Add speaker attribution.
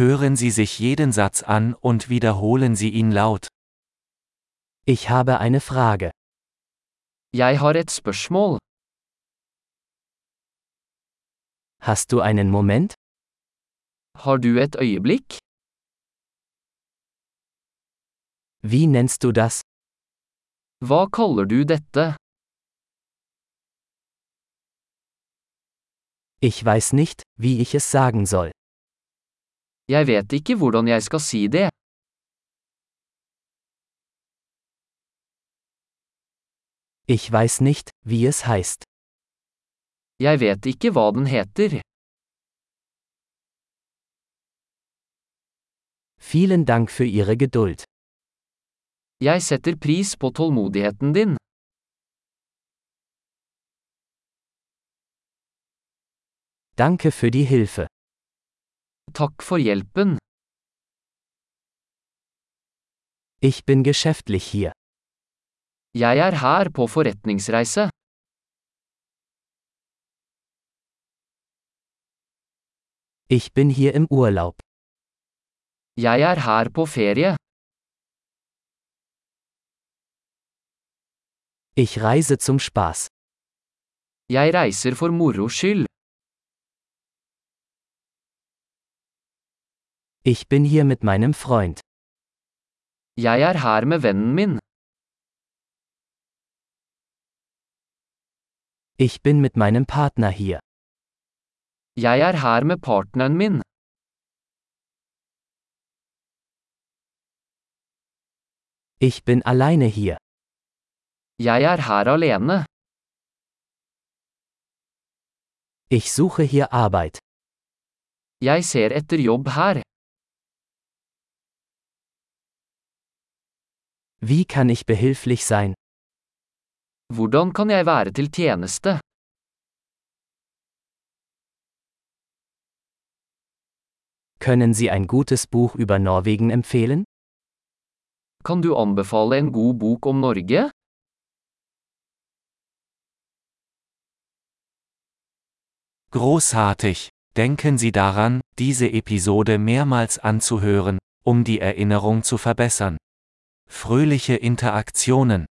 Speaker 1: Hören Sie sich jeden Satz an und wiederholen Sie ihn laut.
Speaker 2: Ich habe eine Frage.
Speaker 3: Jeg har et spørsmål.
Speaker 2: Hast du einen Moment?
Speaker 3: Har du et øyeblikk?
Speaker 2: Wie nennst du das?
Speaker 3: Hva kaller du dette?
Speaker 2: Ich weiß nicht, wie ich es sagen soll.
Speaker 3: Jeg vet ikke hvordan jeg skal si det.
Speaker 2: Ich weiß nicht, wie es heißt.
Speaker 3: Jeg vet ikke hva den heter.
Speaker 2: Vielen Dank für Ihre Geduld.
Speaker 3: Jeg setter pris på tålmodigheten din.
Speaker 2: Danke für die Hilfe.
Speaker 3: Takk for hjelpen.
Speaker 2: Ich bin geschäftlich hier.
Speaker 3: Jeg er her på forretningsreise.
Speaker 2: Ich bin hier im Urlaub.
Speaker 3: Jeg er her på ferie.
Speaker 2: Ich reise zum Spaß.
Speaker 3: Jeg reiser for moro skyld.
Speaker 2: Ich bin hier mit meinem Freund.
Speaker 3: Jeg er her med vennen min.
Speaker 2: Ich bin mit meinem Partner hier.
Speaker 3: Jeg er her med partneren min.
Speaker 2: Ich bin alleine hier.
Speaker 3: Jeg er her alene.
Speaker 2: Ich suche hier Arbeit.
Speaker 3: Jeg ser etter jobb her.
Speaker 2: Wie kann ich behilflich sein?
Speaker 3: Hvordan kan jeg være til tjeneste?
Speaker 2: Können Sie ein gutes Buch über Norwegen empfehlen?
Speaker 3: Kan du anbefale en god bok om Norge?
Speaker 1: Großartig! Denken Sie daran, diese Episode mehrmals anzuhören, um die Erinnerung zu verbessern. Fröhliche Interaktionen